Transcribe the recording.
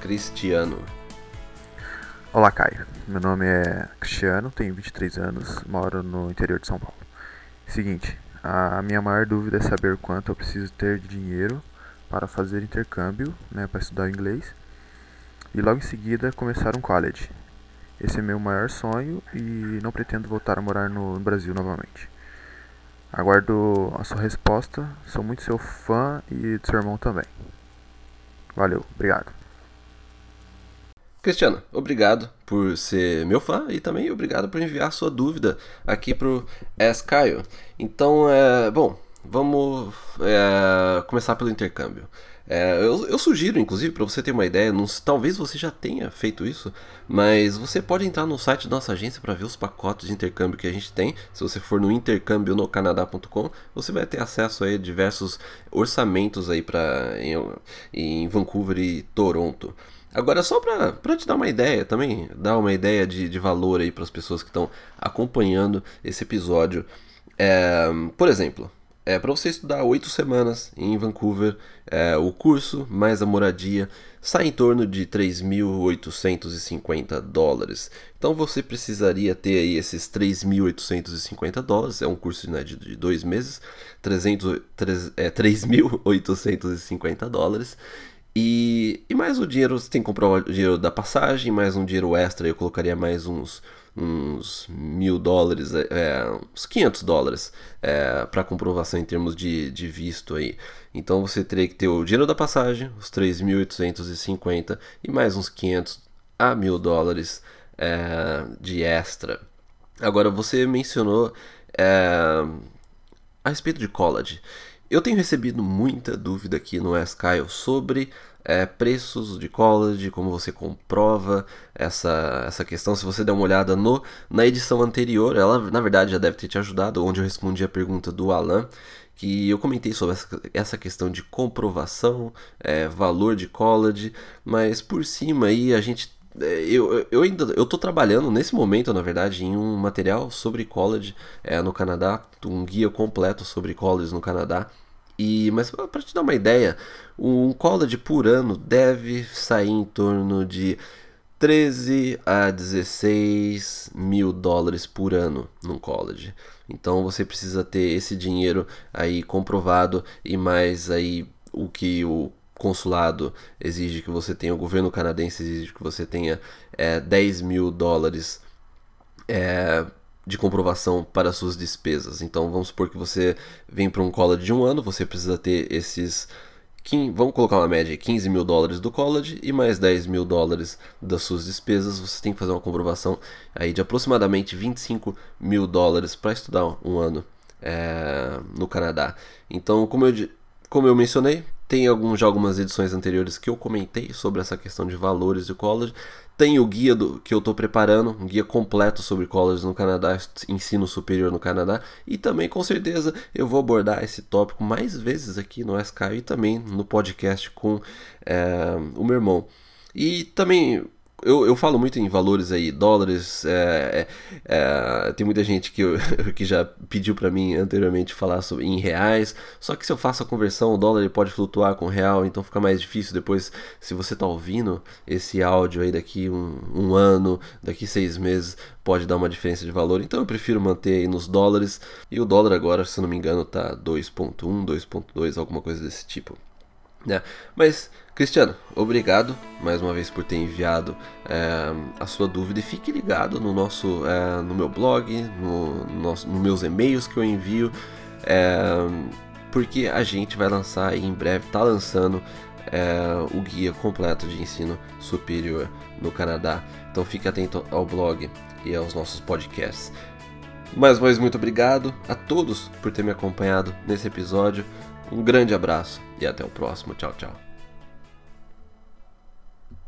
Cristiano. Olá, Caio. Meu nome é Cristiano, tenho 23 anos, moro no interior de São Paulo. Seguinte, a minha maior dúvida é saber quanto eu preciso ter de dinheiro para fazer intercâmbio, né, para estudar inglês, e logo em seguida começar um college. Esse é meu maior sonho e não pretendo voltar a morar no Brasil novamente. Aguardo a sua resposta, sou muito seu fã e do seu irmão também. Valeu, obrigado. Cristiano, obrigado por ser meu fã e também obrigado por enviar sua dúvida aqui pro Ask Caio. Então, é, bom, vamos é, começar pelo intercâmbio. É, eu, eu, sugiro, inclusive, para você ter uma ideia, não, talvez você já tenha feito isso, mas você pode entrar no site da nossa agência para ver os pacotes de intercâmbio que a gente tem. Se você for no intercâmbio no Canadá.com, você vai ter acesso a diversos orçamentos aí para em, em Vancouver e Toronto. Agora, só para te dar uma ideia também, dar uma ideia de, de valor aí para as pessoas que estão acompanhando esse episódio. É, por exemplo, é, para você estudar oito semanas em Vancouver, é, o curso mais a moradia sai em torno de 3.850 dólares. Então você precisaria ter aí esses 3.850 dólares, é um curso né, de, de dois meses, 300, 3, é, 3.850 dólares. E, e mais o dinheiro, você tem que comprar o dinheiro da passagem, mais um dinheiro extra, eu colocaria mais uns, uns mil dólares, é, é uns 500 dólares é, para comprovação em termos de, de visto aí. Então você teria que ter o dinheiro da passagem, os 3.850 e mais uns 500 a mil dólares é, de extra. Agora você mencionou é, a respeito de college. Eu tenho recebido muita dúvida aqui no Kyle sobre é, preços de college, como você comprova essa, essa questão. Se você der uma olhada no, na edição anterior, ela na verdade já deve ter te ajudado, onde eu respondi a pergunta do Alan, que eu comentei sobre essa, essa questão de comprovação, é, valor de college, mas por cima aí a gente eu, eu ainda eu tô trabalhando nesse momento, na verdade, em um material sobre college é, no Canadá, um guia completo sobre college no Canadá. E, mas para te dar uma ideia, um college por ano deve sair em torno de 13 a 16 mil dólares por ano num college. Então você precisa ter esse dinheiro aí comprovado e mais aí o que o consulado exige que você tenha, o governo canadense exige que você tenha é, 10 mil dólares é, de comprovação para suas despesas. Então vamos supor que você vem para um college de um ano, você precisa ter esses. 15, vamos colocar uma média 15 mil dólares do college e mais 10 mil dólares das suas despesas. Você tem que fazer uma comprovação aí de aproximadamente 25 mil dólares para estudar um ano é, no Canadá. Então, como eu, como eu mencionei, tem alguns, algumas edições anteriores que eu comentei sobre essa questão de valores de college. Tem o guia do, que eu estou preparando, um guia completo sobre college no Canadá, ensino superior no Canadá. E também, com certeza, eu vou abordar esse tópico mais vezes aqui no SK e também no podcast com é, o meu irmão. E também eu, eu falo muito em valores aí, dólares. É, é, é tem muita gente que, eu, que já pediu para mim anteriormente falar sobre, em reais. Só que se eu faço a conversão, o dólar pode flutuar com o real, então fica mais difícil depois. Se você tá ouvindo esse áudio aí daqui um, um ano, daqui seis meses, pode dar uma diferença de valor. Então eu prefiro manter aí nos dólares. E o dólar agora, se não me engano, tá 2.1, 2.2, alguma coisa desse tipo. Né? Mas, Cristiano, obrigado mais uma vez por ter enviado é, a sua dúvida e fique ligado no nosso, é, no meu blog, no, no nosso, nos meus e-mails que eu envio, é, porque a gente vai lançar em breve, está lançando o guia completo de ensino superior no Canadá. Então fique atento ao blog e aos nossos podcasts. Mais uma vez, muito obrigado a todos por ter me acompanhado nesse episódio. Um grande abraço e até o próximo. Tchau, tchau.